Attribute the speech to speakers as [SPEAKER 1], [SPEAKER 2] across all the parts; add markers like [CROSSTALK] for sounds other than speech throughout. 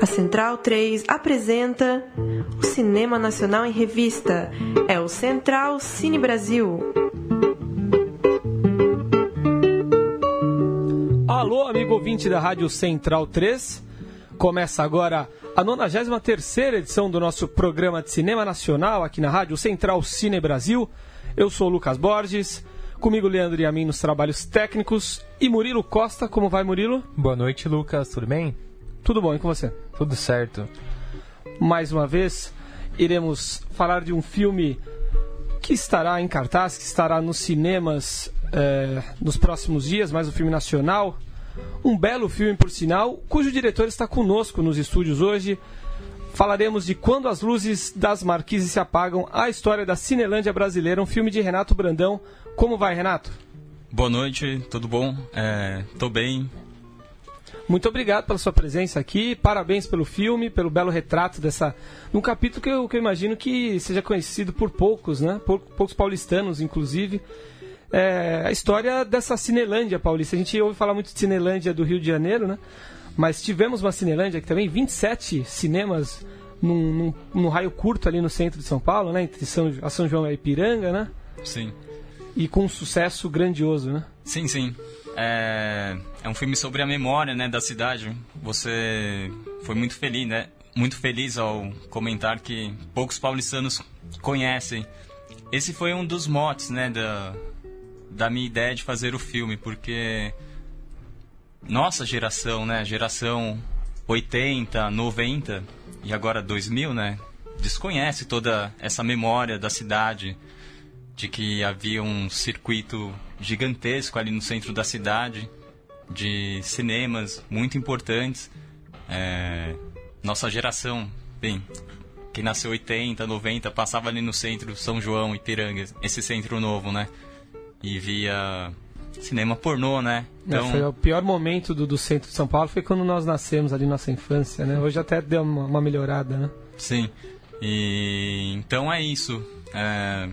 [SPEAKER 1] A Central 3 apresenta o Cinema Nacional em Revista. É o Central Cine Brasil.
[SPEAKER 2] Alô, amigo ouvinte da Rádio Central 3. Começa agora a 93 edição do nosso programa de cinema nacional aqui na Rádio Central Cine Brasil. Eu sou o Lucas Borges, comigo Leandro e a mim nos trabalhos técnicos e Murilo Costa. Como vai, Murilo?
[SPEAKER 3] Boa noite, Lucas. Tudo bem?
[SPEAKER 2] Tudo bom, e com você?
[SPEAKER 3] Tudo certo.
[SPEAKER 2] Mais uma vez, iremos falar de um filme que estará em cartaz, que estará nos cinemas eh, nos próximos dias, mais um filme nacional. Um belo filme, por sinal, cujo diretor está conosco nos estúdios hoje. Falaremos de Quando as Luzes das Marquises se Apagam, a história da Cinelândia brasileira, um filme de Renato Brandão. Como vai, Renato?
[SPEAKER 4] Boa noite, tudo bom? É, tô bem,
[SPEAKER 2] muito obrigado pela sua presença aqui, parabéns pelo filme, pelo belo retrato dessa. um capítulo que eu, que eu imagino que seja conhecido por poucos, né? Por, poucos paulistanos, inclusive. É, a história dessa Cinelândia paulista. A gente ouve falar muito de Cinelândia do Rio de Janeiro, né? Mas tivemos uma Cinelândia aqui também, 27 cinemas num, num, num, raio curto ali no centro de São Paulo, né? Entre São, a São João e a Ipiranga, né?
[SPEAKER 4] Sim.
[SPEAKER 2] E com um sucesso grandioso, né?
[SPEAKER 4] Sim, sim. É, é um filme sobre a memória, né, da cidade. Você foi muito feliz, né? Muito feliz ao comentar que poucos paulistanos conhecem. Esse foi um dos motes, né, da, da minha ideia de fazer o filme, porque nossa geração, né, geração 80, 90 e agora 2000, né, desconhece toda essa memória da cidade, de que havia um circuito gigantesco ali no centro da cidade, de cinemas muito importantes. É, nossa geração, bem, que nasceu 80, 90, passava ali no centro São João, Ipiranga, esse centro novo, né? E via cinema pornô, né?
[SPEAKER 2] Então... É, foi o pior momento do, do centro de São Paulo foi quando nós nascemos ali nossa infância, né? Hoje até deu uma, uma melhorada, né?
[SPEAKER 4] Sim. E então é isso. É,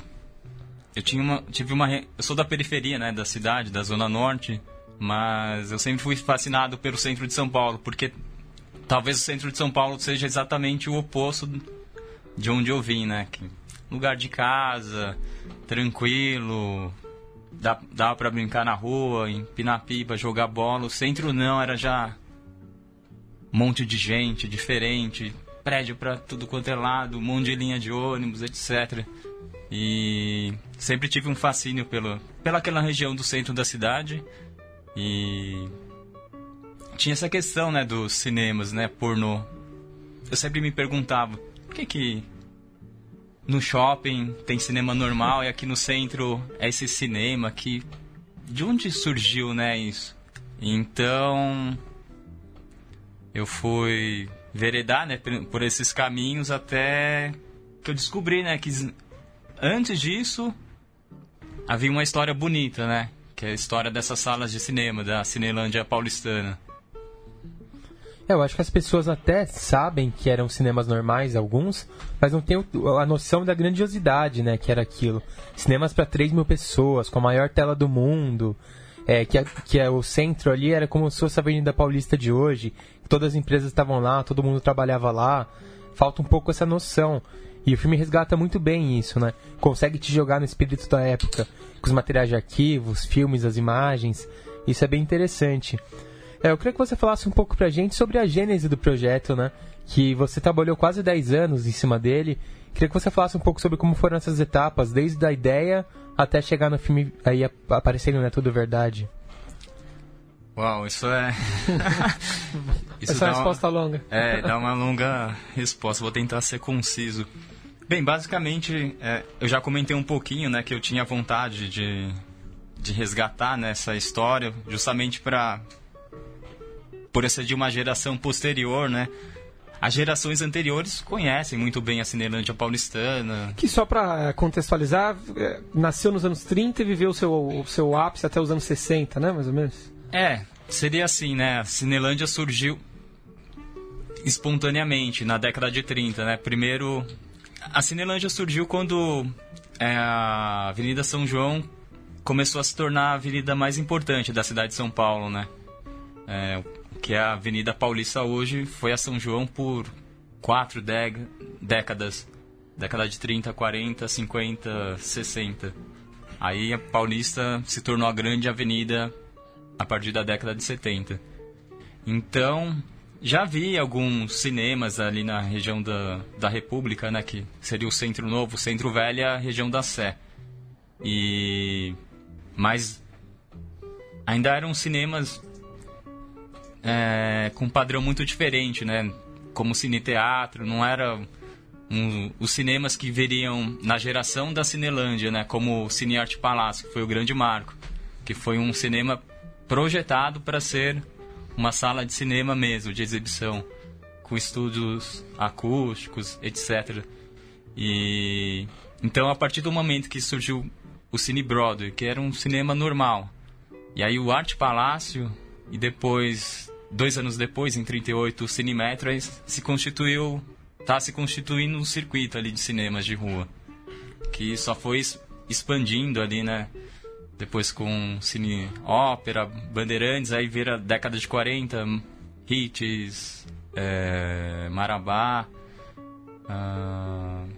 [SPEAKER 4] eu tinha uma, tive uma, eu sou da periferia, né, da cidade, da zona norte, mas eu sempre fui fascinado pelo centro de São Paulo, porque talvez o centro de São Paulo seja exatamente o oposto de onde eu vim, né? Lugar de casa, tranquilo, dá, dá para brincar na rua, empinar pipa, jogar bola. O centro não, era já um monte de gente diferente, prédio para tudo quanto é lado, um monte de linha de ônibus, etc. E sempre tive um fascínio pelo, pela aquela região do centro da cidade. E tinha essa questão, né, dos cinemas, né, pornô. Eu sempre me perguntava, por que que no shopping tem cinema normal e aqui no centro é esse cinema que de onde surgiu, né, isso? Então, eu fui veredar, né, por esses caminhos até que eu descobri, né, que antes disso, havia uma história bonita, né? Que é a história dessas salas de cinema, da Cinelândia paulistana.
[SPEAKER 3] É, eu acho que as pessoas até sabem que eram cinemas normais, alguns, mas não têm a noção da grandiosidade, né, que era aquilo. Cinemas para 3 mil pessoas, com a maior tela do mundo, é, que, que é, o centro ali era como se fosse a Avenida Paulista de hoje, todas as empresas estavam lá, todo mundo trabalhava lá. Falta um pouco essa noção. E o filme resgata muito bem isso, né? Consegue te jogar no espírito da época, com os materiais de arquivos, filmes, as imagens. Isso é bem interessante. É, eu queria que você falasse um pouco pra gente sobre a gênese do projeto, né? Que você trabalhou quase 10 anos em cima dele. Queria que você falasse um pouco sobre como foram essas etapas, desde a ideia até chegar no filme aí aparecendo, né? Tudo verdade.
[SPEAKER 4] Uau, isso é. [LAUGHS] [LAUGHS]
[SPEAKER 2] isso Essa é uma resposta
[SPEAKER 4] uma...
[SPEAKER 2] longa.
[SPEAKER 4] É, dá uma longa resposta. Vou tentar ser conciso. Bem, basicamente, é, eu já comentei um pouquinho, né, que eu tinha vontade de, de resgatar nessa né, história, justamente para por ser de uma geração posterior, né? As gerações anteriores conhecem muito bem a Cinelândia paulistana.
[SPEAKER 2] Que só para contextualizar, é, nasceu nos anos 30 e viveu o seu, o seu ápice até os anos 60, né, mais ou menos?
[SPEAKER 4] É, seria assim, né? A Cinelândia surgiu espontaneamente na década de 30, né? Primeiro, a Cinelândia surgiu quando é, a Avenida São João começou a se tornar a avenida mais importante da cidade de São Paulo, né? É, que é a Avenida Paulista hoje, foi a São João por quatro décadas. Década de 30, 40, 50, 60. Aí a Paulista se tornou a grande avenida a partir da década de 70. Então, já vi alguns cinemas ali na região da, da República, né? Que seria o Centro Novo, Centro Velho e a região da Sé. E... Mas ainda eram cinemas é, com um padrão muito diferente, né? Como cine-teatro, não era um, os cinemas que viriam na geração da Cinelândia, né? Como o Cine Arte Palácio, que foi o grande marco. Que foi um cinema projetado para ser uma sala de cinema mesmo, de exibição, com estúdios acústicos, etc. E então a partir do momento que surgiu o Cine Broadway, que era um cinema normal, e aí o Arte Palácio e depois dois anos depois, em 38, o Cine Metro se constituiu, tá se constituindo um circuito ali de cinemas de rua, que só foi expandindo ali, né? Depois com cine ópera, bandeirantes, aí vira década de 40, hits, é, Marabá. Uh,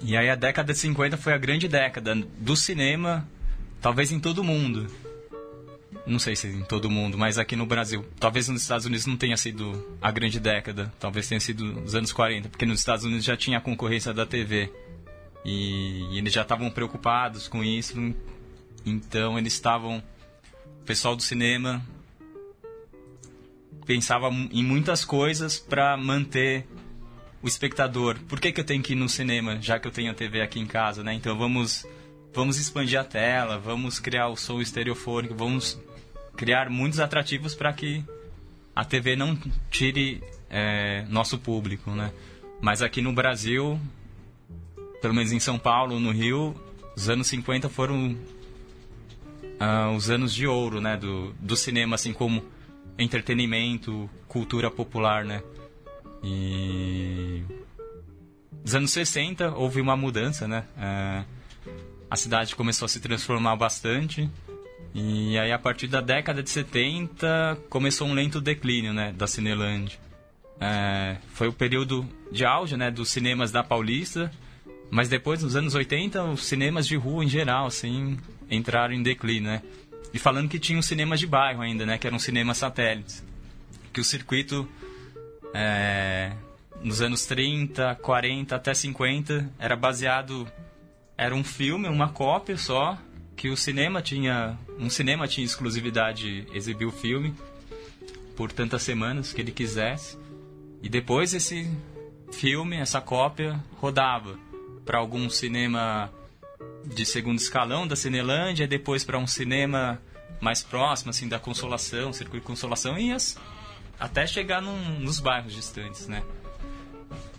[SPEAKER 4] e aí a década de 50 foi a grande década do cinema, talvez em todo mundo. Não sei se em todo mundo, mas aqui no Brasil. Talvez nos Estados Unidos não tenha sido a grande década. Talvez tenha sido os anos 40, porque nos Estados Unidos já tinha a concorrência da TV. E, e eles já estavam preocupados com isso. Então eles estavam. O pessoal do cinema pensava em muitas coisas para manter o espectador. Por que, que eu tenho que ir no cinema, já que eu tenho a TV aqui em casa, né? Então vamos, vamos expandir a tela, vamos criar o som estereofônico, vamos criar muitos atrativos para que a TV não tire é, nosso público, né? Mas aqui no Brasil, pelo menos em São Paulo, no Rio, os anos 50 foram uh, os anos de ouro, né, do, do cinema, assim como entretenimento, cultura popular, né? E nos anos 60 houve uma mudança, né? Uh, a cidade começou a se transformar bastante. E aí, a partir da década de 70, começou um lento declínio, né, da Cinelândia. É, foi o período de auge, né, dos cinemas da Paulista, mas depois, nos anos 80, os cinemas de rua em geral, assim, entraram em declínio, né? E falando que tinha um cinema de bairro ainda, né? Que eram cinemas satélites. Que o circuito, é, nos anos 30, 40 até 50, era baseado... Era um filme, uma cópia só, que o cinema tinha... Um cinema tinha exclusividade de exibir o filme por tantas semanas que ele quisesse. E depois esse filme, essa cópia, rodava para algum cinema de segundo escalão da Cinelândia, depois para um cinema mais próximo, assim, da Consolação, Circuito Consolação, e as, até chegar num, nos bairros distantes, né?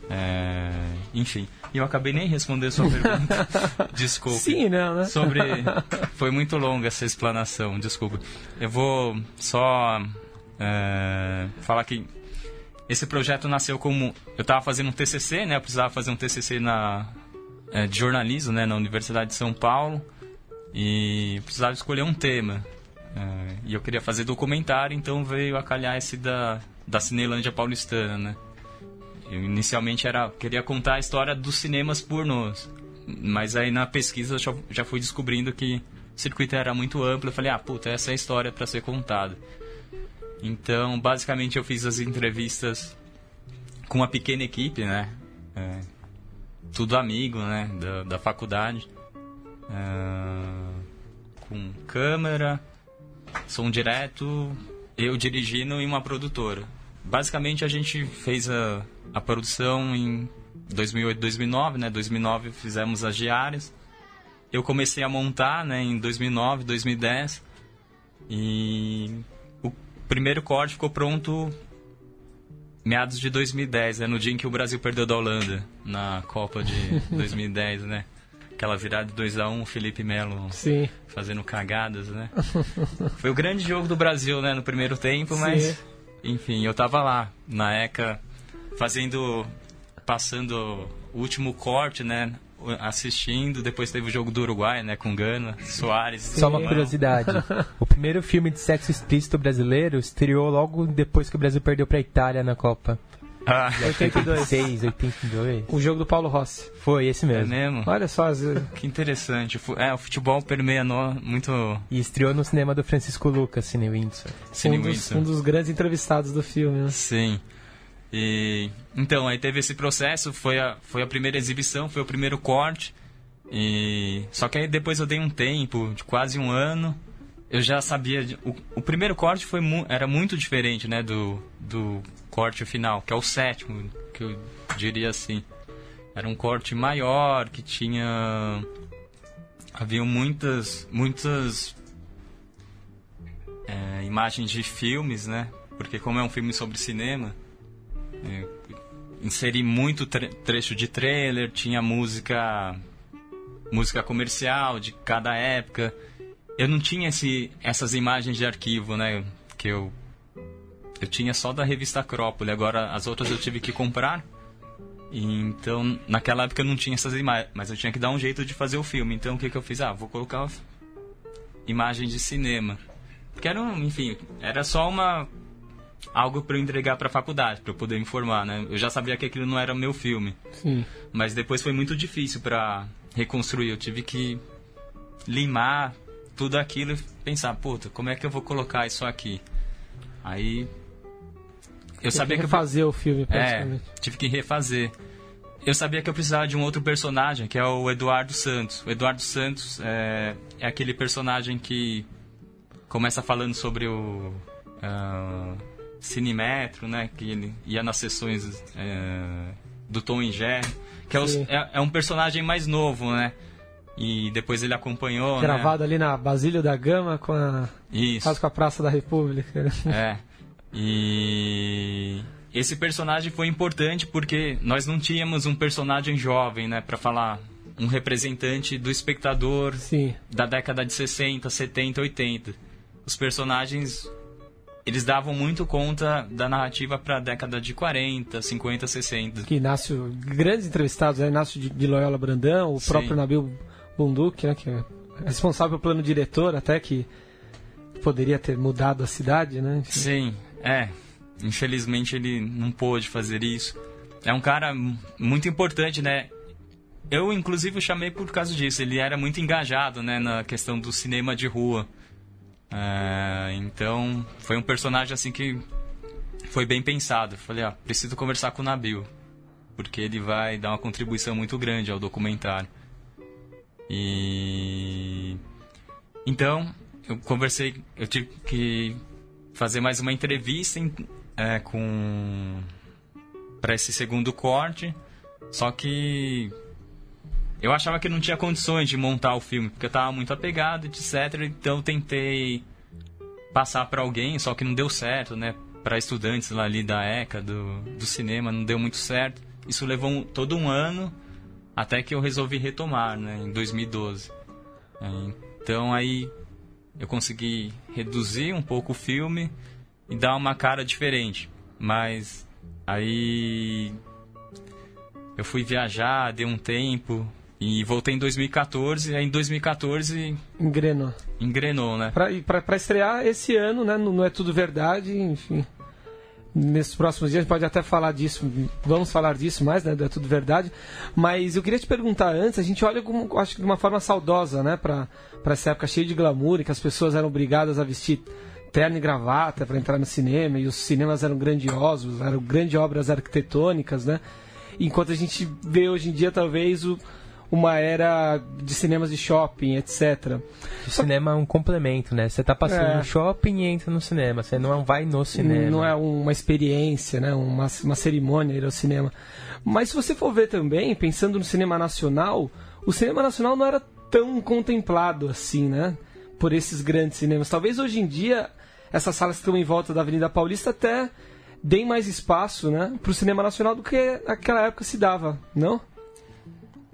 [SPEAKER 4] É, enfim, eu acabei nem respondendo sua pergunta. [LAUGHS] desculpe.
[SPEAKER 2] Sim, não, né?
[SPEAKER 4] Sobre. [LAUGHS] Foi muito longa essa explanação, desculpa. Eu vou só é, falar que esse projeto nasceu como. Eu estava fazendo um TCC, né? Eu precisava fazer um TCC na, é, de jornalismo né, na Universidade de São Paulo e precisava escolher um tema. É, e eu queria fazer documentário, então veio a calhar esse da, da Cinelândia paulistana, né? Eu inicialmente era, queria contar a história dos cinemas pornôs, mas aí na pesquisa eu já, já fui descobrindo que o circuito era muito amplo. Eu falei, ah, puta, essa é a história para ser contada. Então, basicamente, eu fiz as entrevistas com uma pequena equipe, né? É, tudo amigo, né? Da, da faculdade. Uh, com câmera, som direto, eu dirigindo e uma produtora. Basicamente a gente fez a, a produção em 2008, 2009, né? 2009 fizemos as diárias. Eu comecei a montar, né? Em 2009, 2010 e o primeiro corte ficou pronto meados de 2010, né? No dia em que o Brasil perdeu da Holanda na Copa de [LAUGHS] 2010, né? Aquela virada de 2x1, Felipe Melo
[SPEAKER 2] Sim.
[SPEAKER 4] fazendo cagadas, né? [LAUGHS] Foi o grande jogo do Brasil, né? No primeiro tempo, mas... Sim. Enfim, eu tava lá, na ECA, fazendo... Passando o último corte, né? Assistindo. Depois teve o jogo do Uruguai, né? Com Gana, Soares.
[SPEAKER 3] Só uma curiosidade. [LAUGHS] o primeiro filme de sexo explícito brasileiro estreou logo depois que o Brasil perdeu pra Itália na Copa.
[SPEAKER 2] Ah, 82.
[SPEAKER 3] 86, 82.
[SPEAKER 2] O jogo do Paulo Rossi.
[SPEAKER 3] Foi esse
[SPEAKER 4] É
[SPEAKER 3] mesmo.
[SPEAKER 4] mesmo?
[SPEAKER 2] Olha só, as-
[SPEAKER 4] Que interessante. É, o futebol permeia no, muito
[SPEAKER 3] E estreou no cinema do Francisco Lucas, Cine Windsor.
[SPEAKER 4] Cine
[SPEAKER 2] um, dos,
[SPEAKER 4] Winston.
[SPEAKER 2] um dos grandes entrevistados do filme. Né?
[SPEAKER 4] Sim. E então aí teve esse processo, foi a, foi a primeira exibição, foi o primeiro corte. E só que aí depois eu dei um tempo, de quase um ano. Eu já sabia. de- o, o primeiro corte foi mu- era muito diferente, né, do, do corte final, que é o sétimo, que eu diria assim. Era um corte maior, que tinha haviam muitas muitas é, imagens de filmes, né? Porque como é um filme sobre cinema, inseri muito tre- trecho de trailer, tinha música música comercial de cada época. Eu não tinha esse, essas imagens de arquivo, né? Que eu eu tinha só da revista Acrópole. Agora as outras eu tive que comprar. Então naquela época eu não tinha essas imagens, mas eu tinha que dar um jeito de fazer o filme. Então o que que eu fiz? Ah, vou colocar imagens de cinema. Porque era, um, enfim, era só uma algo para eu entregar para a faculdade, para eu poder me formar, né? Eu já sabia que aquilo não era meu filme,
[SPEAKER 2] Sim.
[SPEAKER 4] mas depois foi muito difícil para reconstruir. Eu tive que limar tudo aquilo e pensar, puta, como é que eu vou colocar isso aqui? Aí eu sabia que eu
[SPEAKER 2] fazer o filme,
[SPEAKER 4] é,
[SPEAKER 2] praticamente.
[SPEAKER 4] tive que refazer. Eu sabia que eu precisava de um outro personagem, que é o Eduardo Santos. O Eduardo Santos é, é aquele personagem que começa falando sobre o ah, Cinemetro, né? Que ele ia nas sessões é, do Tom e Jerry. Que é, os- é- é um personagem mais novo, né? E depois ele acompanhou,
[SPEAKER 2] Gravado ali na Basílio da Gama, com a,
[SPEAKER 4] né? Isso.
[SPEAKER 2] quase com a Praça da República. [LAUGHS]
[SPEAKER 4] É. E esse personagem foi importante porque nós não tínhamos um personagem jovem, né, para falar um representante do espectador
[SPEAKER 2] Sim.
[SPEAKER 4] da década de 60, 70, 80. Os personagens eles davam muito conta da narrativa para a década de 40, 50, 60.
[SPEAKER 2] Que Inácio, grandes entrevistados, né? Inácio de, de Loyola Brandão, o
[SPEAKER 4] Sim.
[SPEAKER 2] próprio Nabil Bunduque, né? Que é responsável pelo plano diretor, até que poderia ter mudado a cidade, né?
[SPEAKER 4] Sim, é. Infelizmente ele não pôde fazer isso. É um cara muito importante, né? Eu, inclusive, o chamei por causa disso. Ele era muito engajado, né, na questão do cinema de rua. É, então, foi um personagem assim que foi bem pensado. Falei, ah, preciso conversar com o Nabil, porque ele vai dar uma contribuição muito grande ao documentário. E então, eu conversei, eu tive que fazer mais uma entrevista em- é, com para esse segundo corte, só que eu achava que não tinha condições de montar o filme, porque eu tava muito apegado, etc. Então eu tentei passar para alguém, só que não deu certo, né? Para estudantes lá ali da ECA, do, do cinema, não deu muito certo. Isso levou um- todo um ano até que eu resolvi retomar, né? Em 2012. É, Então aí eu consegui reduzir um pouco o filme e dar uma cara diferente. Mas aí eu fui viajar, dei um tempo e voltei em 2014. E aí em 2014
[SPEAKER 2] Engrenou.
[SPEAKER 4] engrenou, né?
[SPEAKER 2] Pra, pra, pra estrear esse ano, né? Não, não é tudo verdade, enfim. Nesses próximos dias a gente pode até falar disso, vamos falar disso mais, né? É tudo verdade. Mas eu queria te perguntar antes, a gente olha como, acho que de uma forma saudosa, né? Pra, pra essa época cheia de glamour, que as pessoas eram obrigadas a vestir terno e gravata para entrar no cinema, e os cinemas eram grandiosos, eram grandes obras arquitetônicas, né? Enquanto a gente vê hoje em dia, talvez, o, uma era de cinemas de shopping, etc.
[SPEAKER 3] O cinema é um complemento, né? Você tá passando
[SPEAKER 2] É.
[SPEAKER 3] no shopping e entra no cinema. Você não vai no cinema.
[SPEAKER 2] Não é uma experiência, né? uma, uma cerimônia ir ao cinema. Mas se você for ver também, pensando no cinema nacional, o cinema nacional não era tão contemplado assim, né? Por esses grandes cinemas. Talvez hoje em dia, essas salas que estão em volta da Avenida Paulista até deem mais espaço, né? Para o cinema nacional do que naquela época se dava, não?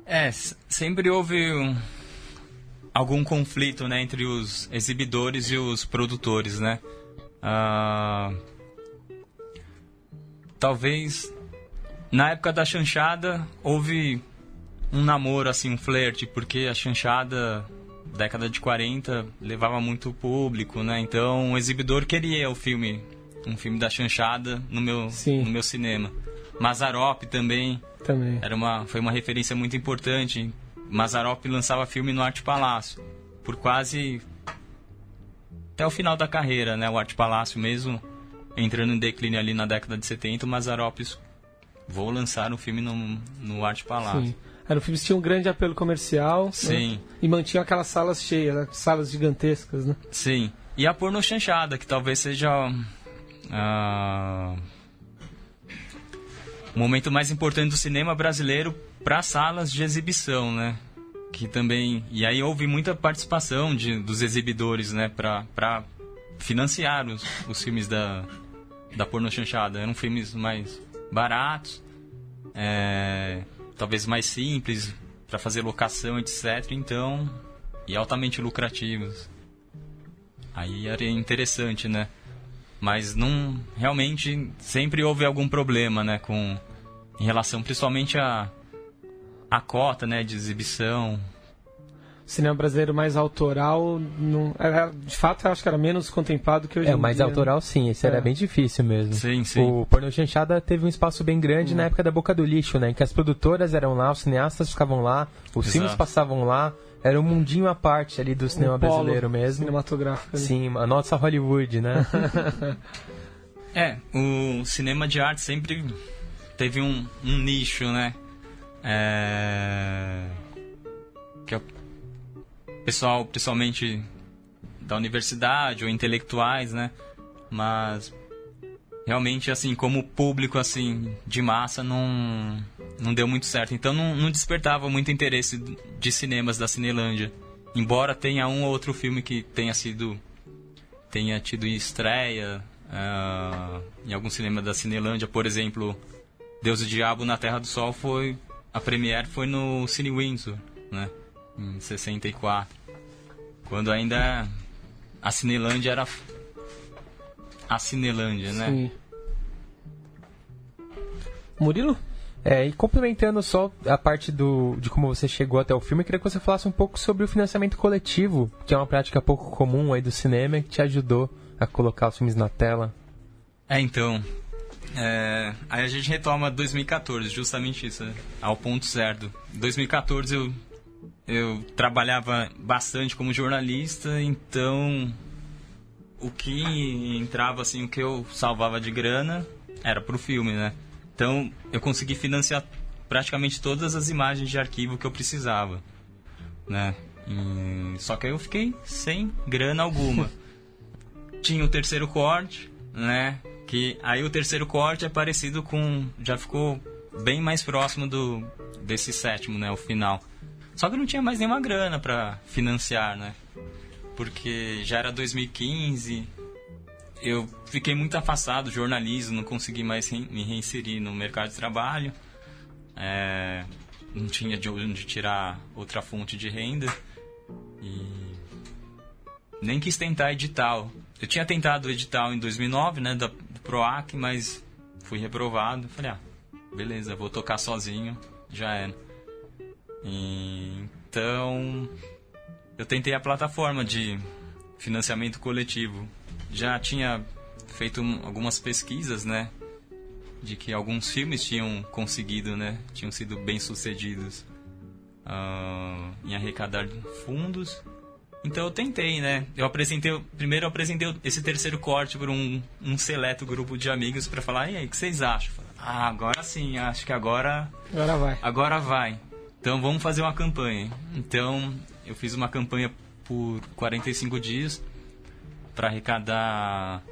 [SPEAKER 4] É, sempre houve um- algum conflito, né, entre os exibidores e os produtores, né? Ah, talvez na época da chanchada houve um namoro, assim, um flerte, porque a chanchada, década de 40, levava muito público, né? Então o exibidor queria o filme, um filme da chanchada no meu,
[SPEAKER 2] Sim.
[SPEAKER 4] no meu cinema. Mazarop também,
[SPEAKER 2] Também.
[SPEAKER 4] era uma, foi uma referência muito importante. Mazarop lançava filme no Arte Palácio, por quase até o final da carreira, né? O Arte Palácio mesmo entrando em declínio ali na década de 70, o Mazarop vou lançar um filme no, no Arte Palácio.
[SPEAKER 2] Sim. Era um filme que tinha um grande apelo comercial. né?
[SPEAKER 4] Sim.
[SPEAKER 2] E mantinha aquelas salas cheias, né? salas gigantescas, né?
[SPEAKER 4] Sim. E a porno chanchada, que talvez seja ah, o momento mais importante do cinema brasileiro para salas de exibição, né? Que também e aí houve muita participação de, dos exibidores, né? Para financiar os, os filmes da da porno chanchada. Eram filmes mais baratos, é, talvez mais simples para fazer locação, etc. Então e altamente lucrativos. Aí era interessante, né? Mas não realmente sempre houve algum problema, né, com em relação principalmente a a cota, né, de exibição.
[SPEAKER 2] O cinema brasileiro mais autoral, não, era, de fato, eu acho que era menos contemplado que hoje
[SPEAKER 3] É, mais
[SPEAKER 2] dia,
[SPEAKER 3] autoral sim, esse
[SPEAKER 2] É.
[SPEAKER 3] era bem difícil mesmo.
[SPEAKER 4] Sim, sim.
[SPEAKER 3] O Porno Chanchada teve um espaço bem grande
[SPEAKER 2] Hum.
[SPEAKER 3] na época da Boca do Lixo, né? Em que as produtoras eram lá, os cineastas ficavam lá, os
[SPEAKER 4] Exato.
[SPEAKER 3] filmes passavam lá, era um mundinho à parte ali do cinema
[SPEAKER 2] Um
[SPEAKER 3] brasileiro mesmo.
[SPEAKER 2] Cinematográfico. ali.
[SPEAKER 3] Sim, a nossa Hollywood, né? [LAUGHS]
[SPEAKER 4] É, o cinema de arte sempre teve um, um nicho, né? É... Que é o pessoal, principalmente da universidade ou intelectuais, né? Mas realmente, assim, como público, assim, de massa, não, não deu muito certo. Então não, não despertava muito interesse de cinemas da Cinelândia. Embora tenha um ou outro filme que tenha sido tenha tido estreia ah, em algum cinema da Cinelândia, por exemplo, Deus e Diabo na Terra do Sol foi a premiere foi no Cine Windsor, né, em 64, quando ainda a Cinelândia era a Cinelândia, né?
[SPEAKER 2] Sim. Murilo?
[SPEAKER 3] É, e complementando só a parte do, de como você chegou até o filme, eu queria que você falasse um pouco sobre o financiamento coletivo, que é uma prática pouco comum aí do cinema que te ajudou a colocar os filmes na tela.
[SPEAKER 4] É, então. é, aí a gente retoma 2014, justamente isso, né? ao ponto certo. Em 2014 eu, eu trabalhava bastante como jornalista, então o que entrava, assim, o que eu salvava de grana era pro filme, né? Então eu consegui financiar praticamente todas as imagens de arquivo que eu precisava, né? E- só que aí eu fiquei sem grana alguma [LAUGHS] tinha o terceiro corte, né? Que aí o terceiro corte é parecido com. Já ficou bem mais próximo do desse sétimo, né? O final. Só que não tinha mais nenhuma grana pra financiar, né? Porque já era 2015, eu fiquei muito afastado do jornalismo, não consegui mais me reinserir no mercado de trabalho. É, não tinha de onde tirar outra fonte de renda. E nem quis tentar edital. Eu tinha tentado edital em 2009, né, da, do PROAC, mas fui reprovado. Falei, ah, beleza, vou tocar sozinho, já era. E, então, eu tentei a plataforma de financiamento coletivo. Já tinha feito um- algumas pesquisas, né, de que alguns filmes tinham conseguido, né, tinham sido bem sucedidos ah, em arrecadar fundos. Então eu tentei, né? Eu apresentei, primeiro eu apresentei esse terceiro corte para um, um seleto grupo de amigos para falar, e aí, o que vocês acham? Falei, Ah, agora sim, acho que agora,
[SPEAKER 2] Agora vai.
[SPEAKER 4] agora vai. Então vamos fazer uma campanha. Então eu fiz uma campanha por 45 dias para arrecadar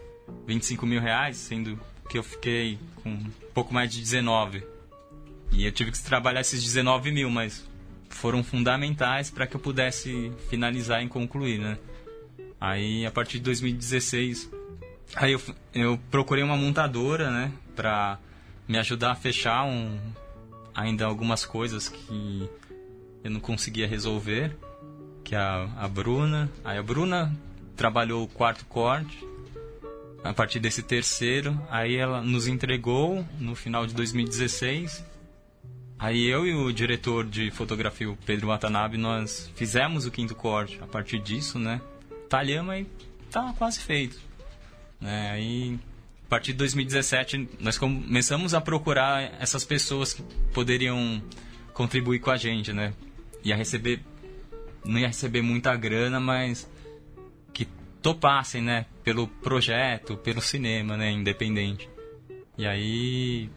[SPEAKER 4] 25 mil reais, sendo que eu fiquei com um pouco mais de 19. E eu tive que trabalhar esses 19 mil, mas foram fundamentais para que eu pudesse finalizar e concluir, né? Aí, a partir de 2016, aí eu, eu procurei uma montadora, né? Pra me ajudar a fechar um, ainda algumas coisas que eu não conseguia resolver, que é a, a Bruna. Aí a Bruna trabalhou o quarto corte, a partir desse terceiro, aí ela nos entregou no final de 2016 Aí eu e o diretor de fotografia, o Pedro Watanabe, nós fizemos o quinto corte. A partir disso, né? Talhamos e tá quase feito. Né? Aí, a partir de 2017, nós começamos a procurar essas pessoas que poderiam contribuir com a gente, né? Ia receber... Não ia receber muita grana, mas topassem, né? Pelo projeto, pelo cinema, né? Independente. E aí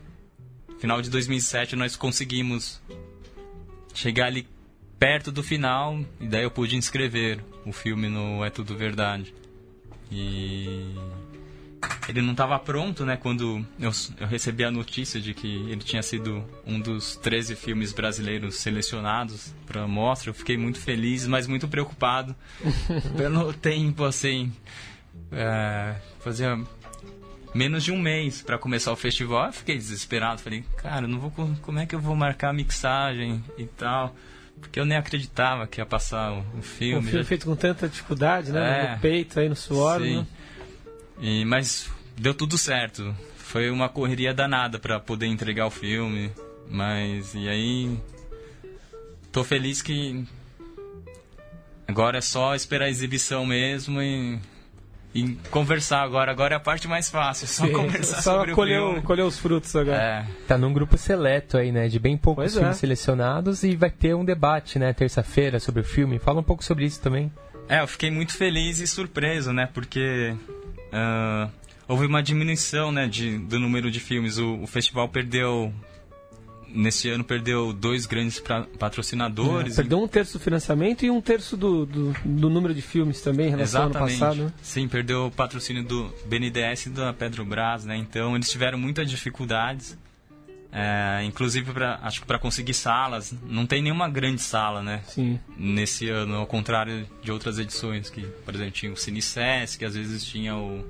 [SPEAKER 4] final de 2007 nós conseguimos chegar ali perto do final e daí eu pude inscrever o filme no É Tudo Verdade. E ele não estava pronto, né, quando eu, eu, recebi a notícia de que ele tinha sido um dos 13 filmes brasileiros selecionados para a mostra. Eu fiquei muito feliz, mas muito preocupado [LAUGHS] pelo tempo, assim. É, fazia menos de um mês para começar o festival. Eu fiquei desesperado. Falei, cara, não vou, como é que eu vou marcar a mixagem e tal? Porque eu nem acreditava que ia passar o, filme.
[SPEAKER 2] Um filme feito com tanta dificuldade, né? É, no peito, aí no suor. Sim. Né?
[SPEAKER 4] E, mas deu tudo certo. Foi uma correria danada para poder entregar o filme. Mas, e aí. Tô feliz que. Agora é só esperar a exibição mesmo e e conversar agora. Agora é a parte mais fácil, só Sim, conversar só sobre
[SPEAKER 2] colher,
[SPEAKER 4] o filme.
[SPEAKER 2] colher os frutos agora.
[SPEAKER 3] É. Tá num grupo seleto aí, né? De bem poucos pois filmes é. selecionados e vai ter um debate, né? Terça-feira sobre o filme. Fala um pouco sobre isso também.
[SPEAKER 4] É, eu fiquei muito feliz e surpreso, né? Porque uh, houve uma diminuição, né? De, do número de filmes. O, o festival perdeu nesse ano perdeu dois grandes patrocinadores.
[SPEAKER 2] É, perdeu um terço do financiamento e um terço do, do, do número de filmes também em relação Exatamente. ao ano passado. Né?
[SPEAKER 4] Sim, perdeu o patrocínio do BNDES e da Petrobras, né? Então eles tiveram muitas dificuldades. É, inclusive, pra, acho que para conseguir salas, não tem nenhuma grande sala, né?
[SPEAKER 2] Sim.
[SPEAKER 4] Nesse ano, ao contrário de outras edições, que, por exemplo, tinha o Cinesesc, que às vezes tinha o,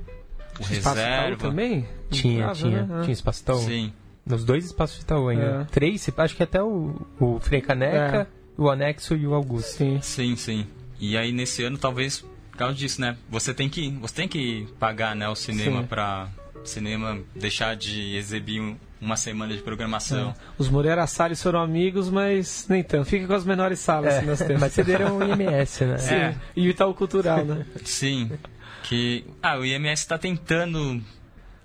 [SPEAKER 4] o Reserva.
[SPEAKER 2] também?
[SPEAKER 3] Tinha, tinha. Né? Tinha Espaço
[SPEAKER 4] Sim.
[SPEAKER 3] Nos dois espaços de Itaú ainda. É. Três, acho que até o, o Frei Caneca, é. o Anexo e o Augusto.
[SPEAKER 4] Sim. sim, sim. E aí nesse ano talvez por causa disso, né? Você tem que, você tem que pagar, né, o cinema para cinema deixar de exibir uma semana de programação. É.
[SPEAKER 2] Os Moreira Salles foram amigos, mas nem tanto. Fica com as menores salas
[SPEAKER 3] é,
[SPEAKER 2] que nós temos.
[SPEAKER 3] Mas cederam o IMS, né?
[SPEAKER 2] Sim. É. E o Itaú Cultural, né?
[SPEAKER 4] Sim. Que ah, o IMS está tentando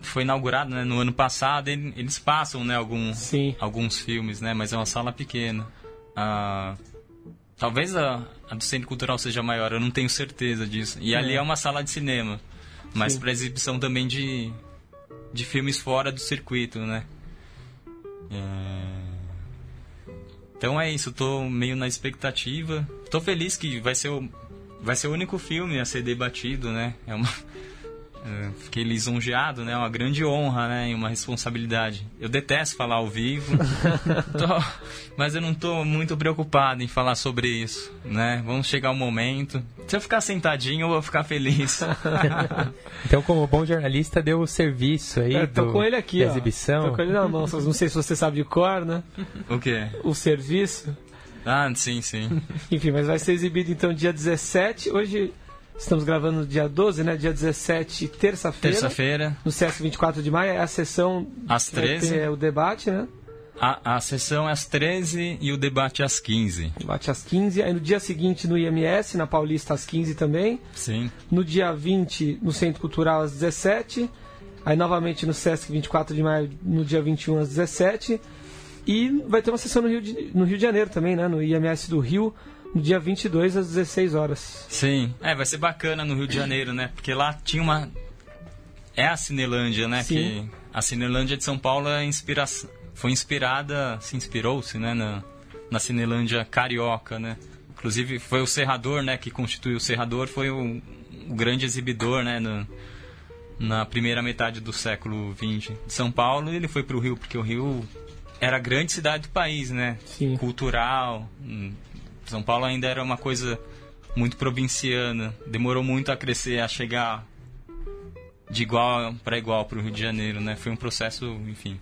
[SPEAKER 4] foi inaugurado né, no ano passado, eles passam né, algum, alguns filmes, né, mas é uma sala pequena. Ah, talvez a, a, do Centro Cultural seja maior, eu não tenho certeza disso. E é. ali é uma sala de cinema, mas para exibição também de, de filmes fora do circuito, né? É... Então é isso, estou meio na expectativa. Estou feliz que vai ser o, vai ser o único filme a ser debatido, né? É uma fiquei lisonjeado, né? É uma grande honra, né? E uma responsabilidade. Eu detesto falar ao vivo, [LAUGHS] tô, mas eu não estou muito preocupado em falar sobre isso, né? Vamos chegar o um momento. Se eu ficar sentadinho, eu vou ficar feliz. [LAUGHS]
[SPEAKER 3] então, como bom jornalista, deu o serviço aí é, tô do,
[SPEAKER 2] com ele aqui,
[SPEAKER 3] da ó. exibição.
[SPEAKER 2] Tô com ele na mão. Não sei se você sabe de cor, né?
[SPEAKER 4] O quê?
[SPEAKER 2] O serviço.
[SPEAKER 4] Ah, sim, sim. [LAUGHS]
[SPEAKER 2] Enfim, mas vai ser exibido então dia 17. Hoje Estamos gravando no dia 12, né? Dia 17, terça-feira.
[SPEAKER 4] Terça-feira.
[SPEAKER 2] No CS 24 de maio. É a sessão.
[SPEAKER 4] Às 13.
[SPEAKER 2] É o debate, né?
[SPEAKER 4] A, a sessão é às 13 e o debate às 15.
[SPEAKER 2] Debate às 15. Aí no dia seguinte no IMS, na Paulista, às 15 também.
[SPEAKER 4] Sim.
[SPEAKER 2] No dia 20, no Centro Cultural, às 17. Aí novamente no SESC 24 de maio, no dia 21, às 17. E vai ter uma sessão no Rio de, no Rio de Janeiro também, né? No IMS do Rio dia 22 às 16 horas.
[SPEAKER 4] Sim, é, vai ser bacana no Rio de Janeiro, né? Porque lá tinha uma. É a Cinelândia, né? Sim. Que a Cinelândia de São Paulo é inspira... foi inspirada, se inspirou-se, né? Na, na Cinelândia carioca, né? Inclusive foi o Serrador, né? Que constituiu o Serrador, foi o, o grande exibidor, né? No, na primeira metade do século XX de São Paulo, ele foi para o Rio, porque o Rio era a grande cidade do país, né?
[SPEAKER 2] Sim.
[SPEAKER 4] Cultural, hum, são Paulo ainda era uma coisa muito provinciana, demorou muito a crescer, a chegar de igual para igual para o Rio de Janeiro, né? Foi um processo, enfim,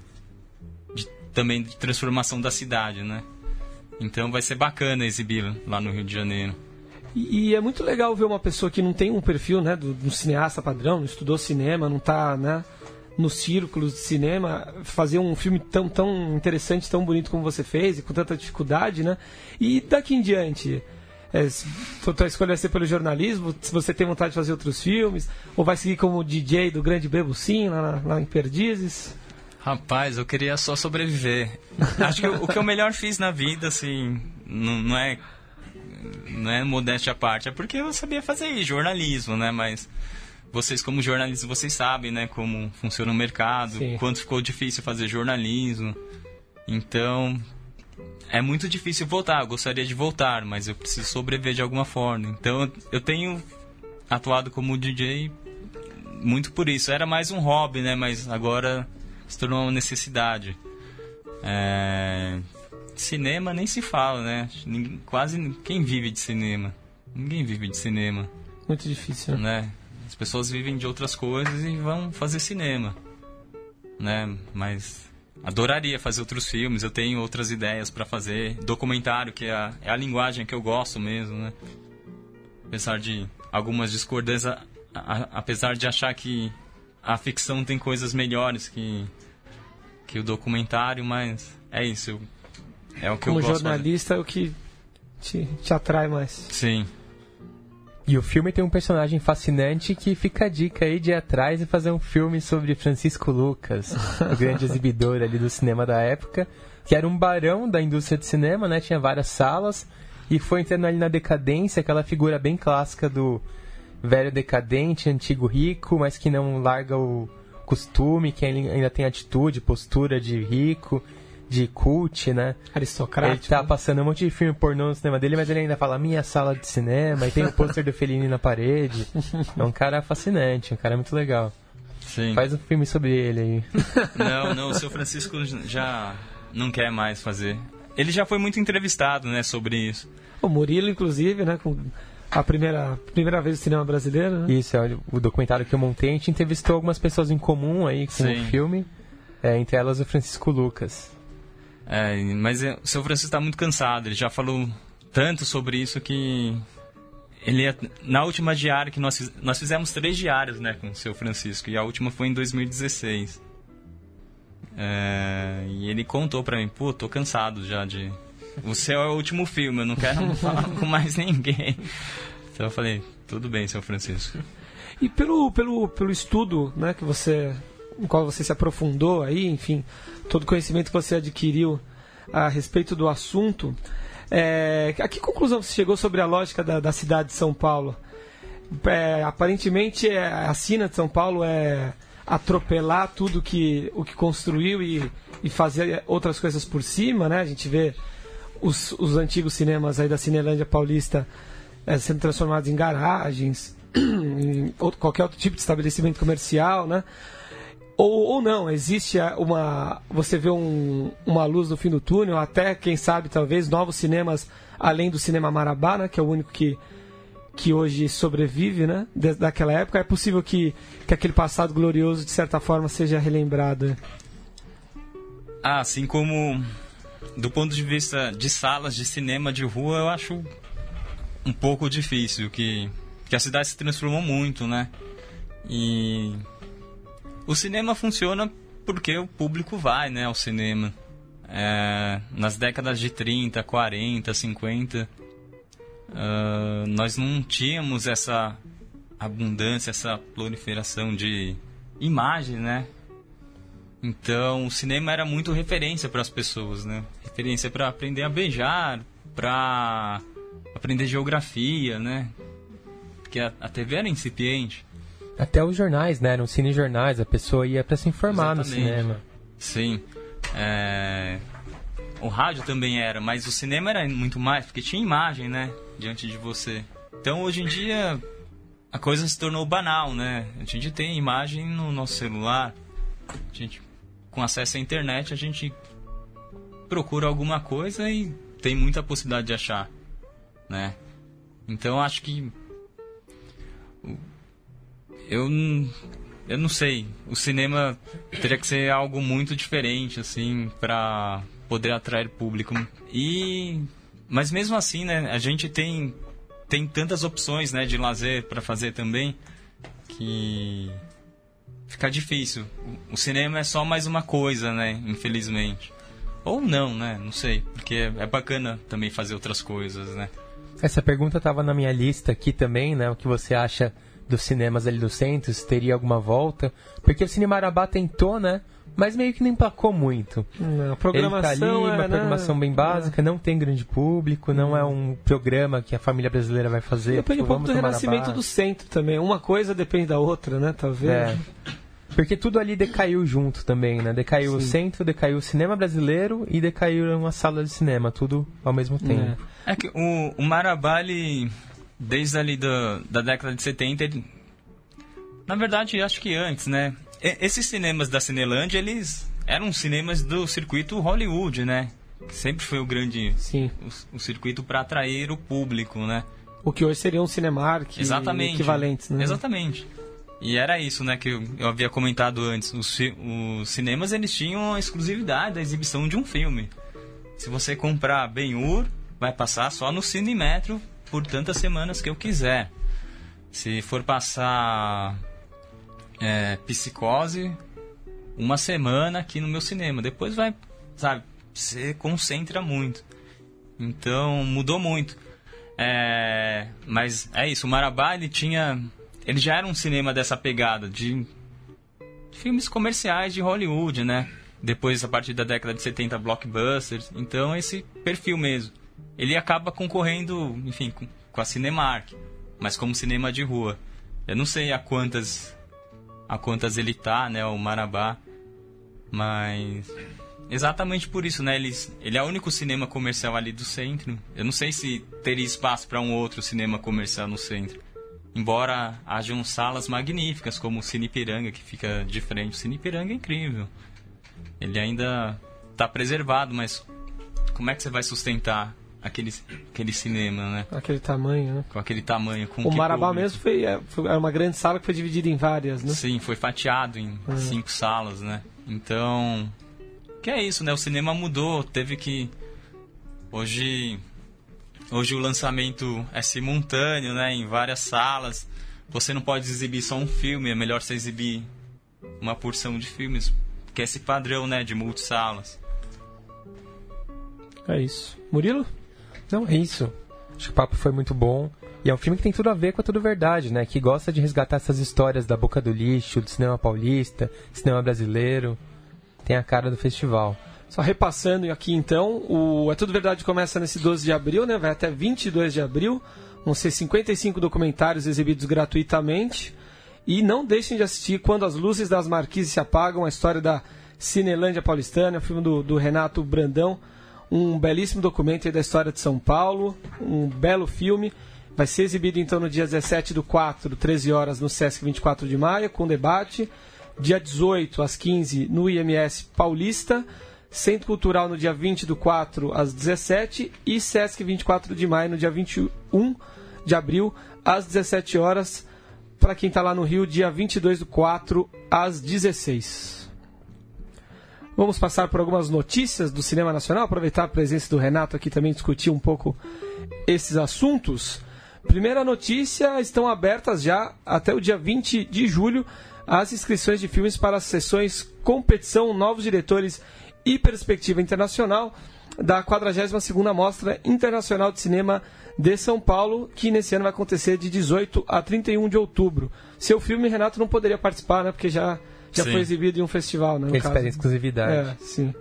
[SPEAKER 4] de, também de transformação da cidade, né? Então vai ser bacana exibir lá no Rio de Janeiro.
[SPEAKER 2] E, e, é muito legal ver uma pessoa que não tem um perfil, né, do, do cineasta padrão, não estudou cinema, não está, né, nos círculos de cinema, fazer um filme tão, tão interessante, tão bonito como você fez, e com tanta dificuldade, né? E daqui em diante, é, tua escolha vai ser pelo jornalismo, se você tem vontade de fazer outros filmes, ou vai seguir como DJ do Grande Bebo Sim, lá, lá em Perdizes?
[SPEAKER 4] Rapaz, eu queria só sobreviver. Acho que o, que eu melhor fiz na vida, assim, não, não é não é modéstia à parte, é porque eu sabia fazer jornalismo, né? Mas vocês como jornalistas, vocês sabem, né, como funciona o mercado, Sim. quanto ficou difícil fazer jornalismo. Então, é muito difícil voltar. Eu gostaria de voltar, mas eu preciso sobreviver de alguma forma. Então, eu tenho atuado como DJ muito por isso. Era mais um hobby, né, mas agora se tornou uma necessidade. É... Cinema nem se fala, né? Quase quem vive de cinema. Ninguém vive de cinema.
[SPEAKER 2] Muito difícil,
[SPEAKER 4] né? As pessoas vivem de outras coisas e vão fazer cinema, né? Mas adoraria fazer outros filmes. Eu tenho outras ideias para fazer documentário, que é a, é a linguagem que eu gosto mesmo, né? Apesar de algumas discordâncias, apesar de achar que a ficção tem coisas melhores que que o documentário, mas é isso. É o que
[SPEAKER 2] Como
[SPEAKER 4] eu gosto.
[SPEAKER 2] Como jornalista é o que te, te atrai mais.
[SPEAKER 4] Sim.
[SPEAKER 3] E o filme tem um personagem fascinante que fica a dica aí de ir atrás e fazer um filme sobre Francisco Lucas, o grande [LAUGHS] exibidor ali do cinema da época, que era um barão da indústria de cinema, né? Tinha várias salas e foi entrando ali na decadência, aquela figura bem clássica do velho decadente, antigo rico, mas que não larga o costume, que ainda tem atitude, postura de rico de cult, né?
[SPEAKER 2] Aristocrático.
[SPEAKER 3] Ele tá passando um monte de filme pornô no cinema dele, mas ele ainda fala minha sala de cinema e tem o um pôster do Fellini na parede. É um cara fascinante, um cara muito legal.
[SPEAKER 4] Sim.
[SPEAKER 3] Faz um filme sobre ele aí.
[SPEAKER 4] Não, não, o seu Francisco já não quer mais fazer. Ele já foi muito entrevistado, né, sobre isso.
[SPEAKER 2] O Murilo, inclusive, né, com a primeira, primeira vez no cinema brasileiro, né?
[SPEAKER 3] Isso, é o documentário que eu montei. A gente entrevistou algumas pessoas em comum aí com Sim. o filme, é, entre elas o Francisco Lucas.
[SPEAKER 4] É, mas é, o seu Francisco está muito cansado. Ele já falou tanto sobre isso que ele é, na última diária que nós nós fizemos três diárias, né, com o seu Francisco e a última foi em 2016. É, e ele contou para mim, pô, tô cansado já de o céu é o último filme, eu não quero [LAUGHS] falar com mais ninguém. Então eu falei, tudo bem, seu Francisco.
[SPEAKER 2] E pelo, pelo, pelo estudo, né, que você, em qual você se aprofundou aí, enfim, todo conhecimento que você adquiriu a respeito do assunto, é, a que conclusão você chegou sobre a lógica da, da cidade de São Paulo? É, aparentemente é, a sina de São Paulo é atropelar tudo que, o que construiu e, e fazer outras coisas por cima, né? A gente vê os, os antigos cinemas aí da Cinelândia Paulista é, sendo transformados em garagens, [CLEARS THROAT] em outro, qualquer outro tipo de estabelecimento comercial, né? Ou, ou não, existe uma. Você vê um, uma luz no fim do túnel, até, quem sabe, talvez, novos cinemas além do cinema Marabá, né, que é o único que, que hoje sobrevive né, daquela época. É possível que, que aquele passado glorioso, de certa forma, seja relembrado.
[SPEAKER 4] Ah, assim como do ponto de vista de salas de cinema de rua, eu acho um pouco difícil, que, que a cidade se transformou muito, né? E o cinema funciona porque o público vai né, ao cinema. É, nas décadas de 30, 40, 50, uh, nós não tínhamos essa abundância, essa proliferação de imagem, né? Então, o cinema era muito referência para as pessoas, né? Referência para aprender a beijar, para aprender geografia, né? Porque a, a TV era incipiente.
[SPEAKER 3] Até os jornais, né? Eram cinejornais, a pessoa ia para se informar Exatamente. no cinema.
[SPEAKER 4] Sim. É... O rádio também era, mas o cinema era muito mais, porque tinha imagem, né? Diante de você. Então, hoje em dia, a coisa se tornou banal, né? A gente tem imagem no nosso celular. A gente, com acesso à internet, a gente procura alguma coisa e tem muita possibilidade de achar, né? Então, acho que eu eu não sei. O cinema teria que ser algo muito diferente, assim, para poder atrair público. E mas mesmo assim, né? A gente tem tem tantas opções, né, de lazer para fazer também que fica difícil. O, cinema é só mais uma coisa, né? Infelizmente. Ou não, né? Não sei. Porque é bacana também fazer outras coisas, né?
[SPEAKER 3] Essa pergunta estava na minha lista aqui também, né? O que você acha dos cinemas ali do centro? Se teria alguma volta? Porque o Cine Marabá tentou, né? Mas meio que não emplacou muito.
[SPEAKER 2] Não, a
[SPEAKER 3] Ele
[SPEAKER 2] programação
[SPEAKER 3] tá ali, uma
[SPEAKER 2] é, né?
[SPEAKER 3] programação bem básica, não tem grande público, não é um programa que a família brasileira vai fazer.
[SPEAKER 2] Depende um
[SPEAKER 3] tipo,
[SPEAKER 2] pouco do renascimento
[SPEAKER 3] Marabá.
[SPEAKER 2] do centro também. Uma coisa depende da outra, né? Talvez.
[SPEAKER 3] É. Porque tudo ali decaiu junto também, né? Decaiu o
[SPEAKER 2] Sim.
[SPEAKER 3] centro, decaiu o cinema brasileiro e decaiu a sala de cinema, tudo ao mesmo tempo.
[SPEAKER 4] É que o, o Marabá, ele, desde ali da, da década de 70, ele, na verdade, acho que antes, né? E- esses cinemas da Cinelândia, eles eram cinemas do circuito Hollywood, né? Que sempre foi o grande
[SPEAKER 2] Sim.
[SPEAKER 4] o, o circuito para atrair o público, né?
[SPEAKER 2] O que hoje seria um Cinemark
[SPEAKER 4] Exatamente.
[SPEAKER 2] equivalentes, né?
[SPEAKER 4] Exatamente. E era isso, né, que eu, eu havia comentado antes. Os, os cinemas, eles tinham a exclusividade da exibição de um filme. Se você comprar Ben-Hur, vai passar só no Cinemetro por tantas semanas que eu quiser. Se for passar é, Psicose, uma semana aqui no meu cinema. Depois vai, sabe, você concentra muito. Então, mudou muito. É, mas é isso, o Marabá ele tinha. Ele já era um cinema dessa pegada, de filmes comerciais de Hollywood, né? Depois, a partir da década de 70, blockbusters. Então, esse perfil mesmo. Ele acaba concorrendo, enfim, com, com a Cinemark, mas como cinema de rua. Eu não sei a quantas a quantas ele tá, né, o Marabá, mas exatamente por isso, né, ele, ele é o único cinema comercial ali do centro. Eu não sei se teria espaço para um outro cinema comercial no centro. Embora hajam salas magníficas, como o Cine Piranga, que fica de frente. O Cine Piranga é incrível. Ele ainda tá preservado, mas como é que você vai sustentar aquele, aquele cinema, né?
[SPEAKER 2] Aquele tamanho, né?
[SPEAKER 4] Com aquele tamanho. Com
[SPEAKER 2] O Marabá
[SPEAKER 4] público?
[SPEAKER 2] mesmo foi, é, foi é uma grande sala que foi dividida em várias, né?
[SPEAKER 4] Sim, foi fatiado em cinco salas, né? Então, que é isso, né? O cinema mudou, teve que hoje hoje o lançamento é simultâneo, né, em várias salas. Você não pode exibir só um filme, é melhor você exibir uma porção de filmes, que é esse padrão, né, de multisalas.
[SPEAKER 2] É isso. Murilo?
[SPEAKER 3] Não, é isso. Acho que o papo foi muito bom. E é um filme que tem tudo a ver com a Tudo Verdade, né? Que gosta de resgatar essas histórias da boca do lixo, do cinema paulista, cinema brasileiro. Tem a cara do festival.
[SPEAKER 2] Só repassando aqui então, o É Tudo Verdade começa nesse 12 de abril, né? Vai até 22 de abril. Vão ser 55 documentários exibidos gratuitamente. E não deixem de assistir Quando as Luzes das Marquises se Apagam, a história da Cinelândia Paulistana, o filme do, do Renato Brandão. Um belíssimo documento aí da história de São Paulo, um belo filme. Vai ser exibido então no dia 17 do 4, 13 horas, no Sesc 24 de maio, com debate. Dia 18 às 15 no IMS Paulista. Centro Cultural no dia 20 do 4 às 17 e Sesc 24 de maio no dia 21 de abril às 17 horas. Para quem está lá no Rio, dia 22 do 4 às 16. Vamos passar por algumas notícias do cinema nacional, aproveitar a presença do Renato aqui também discutir um pouco esses assuntos. Primeira notícia, estão abertas já até o dia 20 de julho as inscrições de filmes para as sessões Competição Novos Diretores e Perspectiva Internacional da 42ª Mostra Internacional de Cinema de São Paulo, que nesse ano vai acontecer de 18 a 31 de outubro. Seu filme, Renato, não poderia participar, né? Porque já, já
[SPEAKER 4] Sim.
[SPEAKER 2] foi exibido em um festival, né?
[SPEAKER 3] Eles
[SPEAKER 2] caso.
[SPEAKER 3] pedem exclusividade.
[SPEAKER 2] É, sim.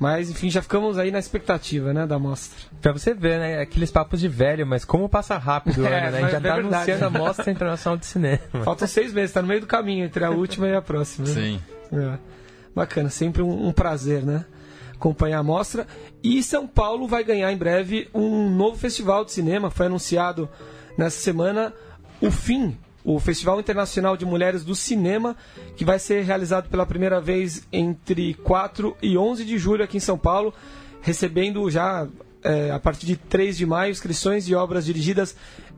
[SPEAKER 2] Mas, enfim, já ficamos aí na expectativa, né, da mostra.
[SPEAKER 3] Pra você ver, né? Aqueles papos de velho, mas como passa rápido o
[SPEAKER 2] É,
[SPEAKER 3] ano, né? A gente já
[SPEAKER 2] é
[SPEAKER 3] tá
[SPEAKER 2] verdade.
[SPEAKER 3] anunciando a Mostra Internacional de Cinema.
[SPEAKER 2] Faltam seis meses, tá no meio do caminho entre a última e a próxima. né?
[SPEAKER 4] Sim.
[SPEAKER 2] É. Bacana, sempre um, um prazer, né? Acompanhar a mostra. E São Paulo vai ganhar em breve um novo festival de cinema. Foi anunciado nessa semana o FIM, o Festival Internacional de Mulheres do Cinema, que vai ser realizado pela primeira vez entre 4 e 11 de julho aqui em São Paulo, recebendo já é, a partir de 3 de maio inscrições de obras dirigidas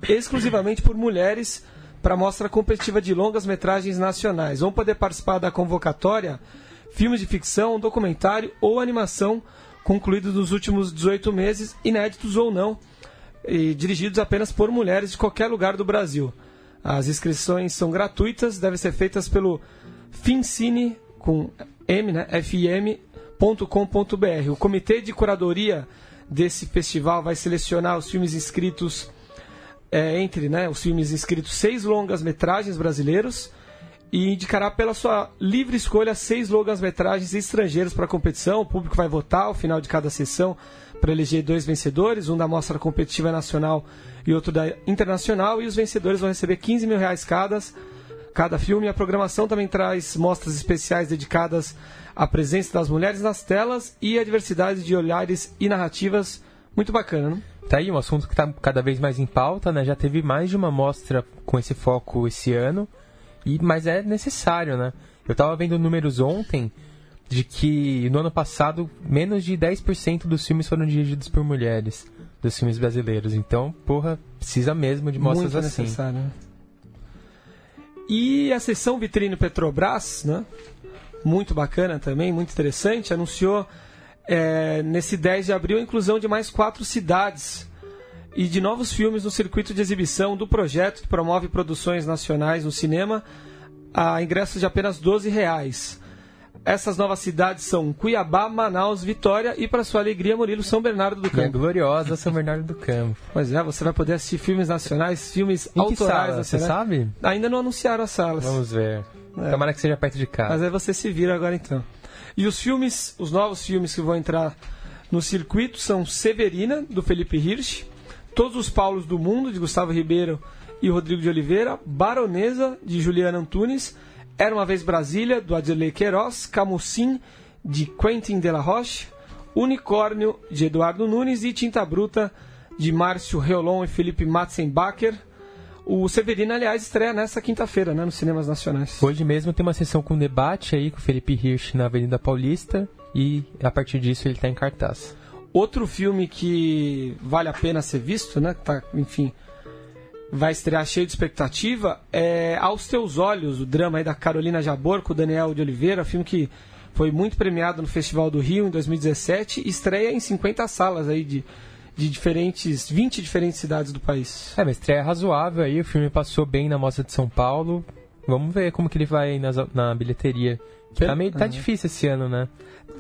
[SPEAKER 2] exclusivamente por mulheres para a mostra competitiva de longas metragens nacionais. Vão poder participar da convocatória filmes de ficção, documentário ou animação concluídos nos últimos 18 meses, inéditos ou não, e dirigidos apenas por mulheres de qualquer lugar do Brasil. As inscrições são gratuitas, devem ser feitas pelo fincine com M, né? fim.com.br. O comitê de curadoria desse festival vai selecionar os filmes inscritos é, entre né, os filmes inscritos seis longas-metragens brasileiros e indicará pela sua livre escolha seis longas-metragens estrangeiros para a competição. O público vai votar ao final de cada sessão para eleger dois vencedores, um da Mostra Competitiva Nacional e outro da Internacional, e os vencedores vão receber 15 mil reais cada, cada filme. A programação também traz mostras especiais dedicadas à presença das mulheres nas telas e à diversidade de olhares e narrativas. Muito bacana, né?
[SPEAKER 3] Tá aí um assunto que está cada vez mais em pauta, né? Já teve mais de uma mostra com esse foco esse ano, e mas é necessário, né? Eu estava vendo números ontem de que no ano passado menos de 10% dos filmes foram dirigidos por mulheres, dos filmes brasileiros. Então, porra, precisa mesmo de mostras
[SPEAKER 2] Muito
[SPEAKER 3] assim.
[SPEAKER 2] necessário. né? E a sessão Vitrine Petrobras, né? Muito bacana também, muito interessante, anunciou é, nesse 10 de abril a inclusão de mais quatro cidades e de novos filmes no circuito de exibição do projeto que promove produções nacionais no cinema a ingressos de apenas 12 reais. Essas novas cidades são Cuiabá, Manaus, Vitória e, para sua alegria, Murilo, São Bernardo do
[SPEAKER 3] É
[SPEAKER 2] Campo.
[SPEAKER 3] gloriosa São Bernardo do Campo. [LAUGHS]
[SPEAKER 2] Pois é, você vai poder assistir filmes nacionais, filmes
[SPEAKER 3] Em
[SPEAKER 2] autorais.
[SPEAKER 3] sala, você
[SPEAKER 2] nacionais.
[SPEAKER 3] sabe?
[SPEAKER 2] Ainda não anunciaram as salas.
[SPEAKER 3] Vamos ver.
[SPEAKER 2] É.
[SPEAKER 3] Tomara que seja perto de casa.
[SPEAKER 2] Mas aí você se vira agora então. E os filmes, os novos filmes que vão entrar no circuito são Severina, do Felipe Hirsch, Todos os Paulos do Mundo, de Gustavo Ribeiro e Rodrigo de Oliveira, Baronesa, de Juliana Antunes, Era uma Vez Brasília, do Adirley Queiroz, Camusim, de Quentin de la Roche, Unicórnio, de Eduardo Nunes e Tinta Bruta, de Márcio Reolon e Felipe Matzenbacher. O Severina, aliás, estreia nessa quinta-feira, né, nos cinemas nacionais.
[SPEAKER 3] Hoje mesmo tem uma sessão com debate aí com o Felipe Hirsch na Avenida Paulista e a partir disso ele está em cartaz.
[SPEAKER 2] Outro filme que vale a pena ser visto, né? Tá, enfim, vai estrear cheio de expectativa, é Aos Teus Olhos, o drama aí da Carolina Jabor com o Daniel de Oliveira, filme que foi muito premiado no Festival do Rio em 2017 e estreia em 50 salas aí de, de diferentes, 20 diferentes cidades do país.
[SPEAKER 3] É, mas estreia razoável aí, o filme passou bem na Mostra de São Paulo. Vamos ver como que ele vai nas- na bilheteria. Que tá, meio, tá difícil esse ano, né?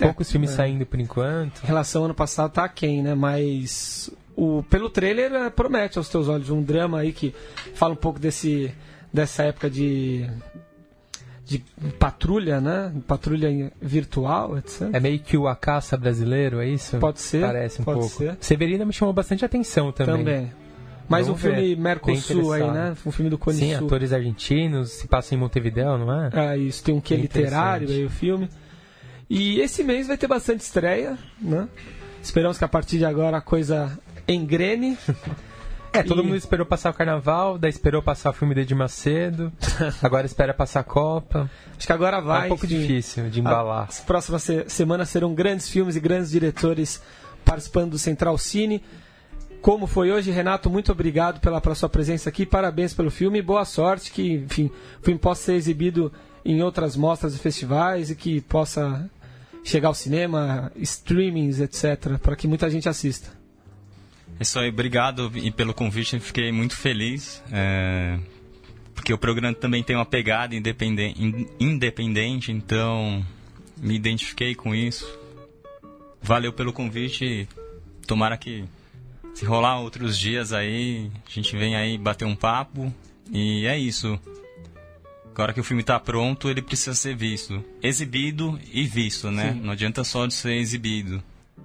[SPEAKER 2] É,
[SPEAKER 3] Poucos filmes
[SPEAKER 2] é.
[SPEAKER 3] saindo por enquanto.
[SPEAKER 2] Em relação ao ano passado tá quem, né? Mas o, pelo trailer eh, promete aos teus olhos um drama aí que fala um pouco desse, dessa época de, de patrulha, né? Patrulha virtual, etc.
[SPEAKER 3] É meio que o A Caça brasileiro, é isso?
[SPEAKER 2] Pode ser.
[SPEAKER 3] Parece um
[SPEAKER 2] pode
[SPEAKER 3] pouco.
[SPEAKER 2] ser.
[SPEAKER 3] Severina me chamou bastante atenção também.
[SPEAKER 2] Também. Mais um
[SPEAKER 3] Vamos ver.
[SPEAKER 2] filme Mercosul aí, né? Um filme do Cone
[SPEAKER 3] Sim,
[SPEAKER 2] Sul.
[SPEAKER 3] atores argentinos, se passa em Montevideo, não é?
[SPEAKER 2] Ah, isso, tem um quê
[SPEAKER 3] Bem
[SPEAKER 2] literário aí o filme. E esse mês vai ter bastante estreia, né? Esperamos que a partir de agora a coisa engrene. [LAUGHS]
[SPEAKER 3] É, todo
[SPEAKER 2] E-
[SPEAKER 3] mundo esperou passar o carnaval, daí esperou passar o filme de Edir Macedo, [LAUGHS] agora espera passar a Copa.
[SPEAKER 2] Acho que agora vai.
[SPEAKER 3] é um pouco difícil de embalar.
[SPEAKER 2] As próximas se- semanas serão grandes filmes e grandes diretores participando do Central Cine. Como foi hoje, Renato, muito obrigado pela, pela sua presença aqui. Parabéns pelo filme e boa sorte que, enfim, o filme possa ser exibido em outras mostras e festivais e que possa chegar ao cinema, streamings, etc., para que muita gente assista.
[SPEAKER 4] É isso aí, obrigado e pelo convite, fiquei muito feliz. é, porque o programa também tem uma pegada independen- in- independente, então me identifiquei com isso. Valeu pelo convite. Tomara que se rolar outros dias aí, a gente vem aí bater um papo. E é isso. Agora que o filme tá pronto, ele precisa ser visto. Exibido e visto, né?
[SPEAKER 2] Sim.
[SPEAKER 4] Não adianta só de ser exibido.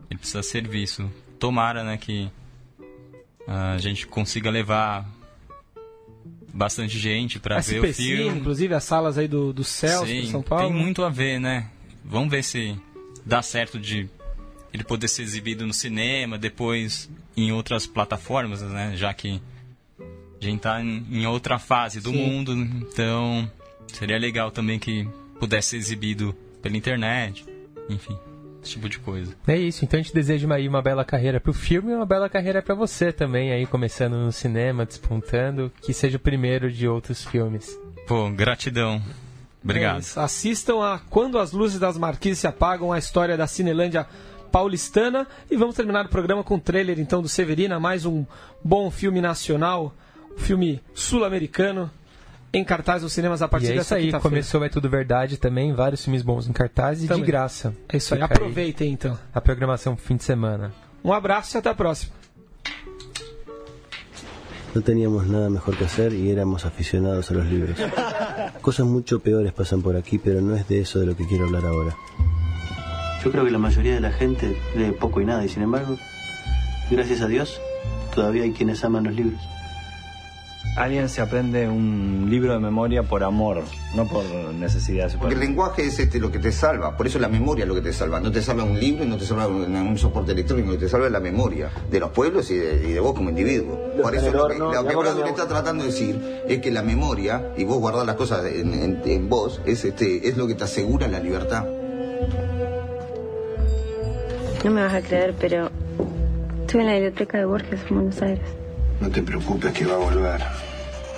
[SPEAKER 4] Ele precisa ser visto. Tomara, né, que a gente consiga levar bastante gente pra ver o filme.
[SPEAKER 2] inclusive as salas aí do, do Celso,
[SPEAKER 4] Sim,
[SPEAKER 2] em São Paulo.
[SPEAKER 4] tem muito a ver, né? Vamos ver se dá certo de ele poder ser exibido no cinema, depois em outras plataformas, né? Já que a gente tá em em outra fase do
[SPEAKER 2] Sim.
[SPEAKER 4] mundo, então seria legal também que pudesse ser exibido pela internet, enfim, esse tipo de coisa.
[SPEAKER 3] É isso, então a gente deseja uma, aí uma bela carreira pro filme e uma bela carreira pra você também, aí começando no cinema, despontando, que seja o primeiro de outros filmes.
[SPEAKER 4] Pô, gratidão. Obrigado.
[SPEAKER 2] É. Assistam a Quando as Luzes das Marquises se Apagam, a história da Cinelândia paulistana. E vamos terminar o programa com o trailer então do Severina, mais um bom filme nacional, um filme sul-americano em cartaz nos cinemas a partir
[SPEAKER 3] e é
[SPEAKER 2] dessa
[SPEAKER 3] aí, começou É Tudo Verdade também, vários filmes bons em cartaz e também. de graça.
[SPEAKER 2] É isso aí, aproveitem então.
[SPEAKER 3] A programação fim de semana.
[SPEAKER 2] Um abraço e até a próxima.
[SPEAKER 5] No teníamos nada mejor que hacer y éramos aficionados a los libros. [LAUGHS] Cosas mucho peores pasan por aquí, pero no es de eso de lo que quiero hablar ahora. Yo creo que la mayoría de la gente lee poco y nada, y sin embargo, gracias a Dios, todavía hay quienes aman los libros.
[SPEAKER 6] Alguien se aprende un libro de memoria por amor, no por necesidad.
[SPEAKER 7] Porque el lenguaje es este lo que te salva, por eso la memoria es lo que te salva. No te salva un libro y no te salva un, soporte electrónico, te salva la memoria de los pueblos y de, vos como individuo. por eso lo que, lo que está tratando de decir es que la memoria, y vos guardar las cosas en, vos, es, este, es lo que te asegura la libertad.
[SPEAKER 8] No me vas a creer, pero estuve en la biblioteca de Borges en Buenos Aires.
[SPEAKER 9] No te preocupes que va a volver.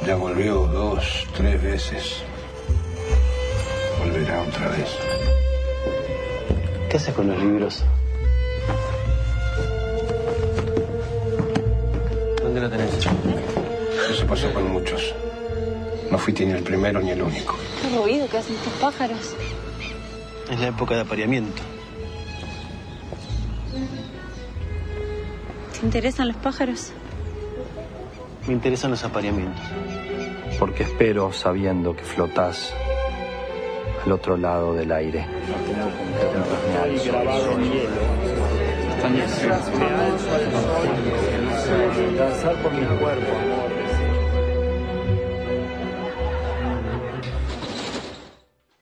[SPEAKER 9] Ya volvió dos, tres veces. Volverá otra vez.
[SPEAKER 5] ¿Qué haces con los libros? ¿Dónde lo tenés?
[SPEAKER 9] Eso pasó con muchos. No fuiste ni el primero ni el único.
[SPEAKER 8] ¿Qué ruido que hacen estos pájaros?
[SPEAKER 5] Es la época de apareamiento.
[SPEAKER 8] ¿Te interesan los pájaros?
[SPEAKER 5] Me interesan los apareamientos.
[SPEAKER 6] Porque espero sabiendo que flotás al otro lado del aire. por mi cuerpo,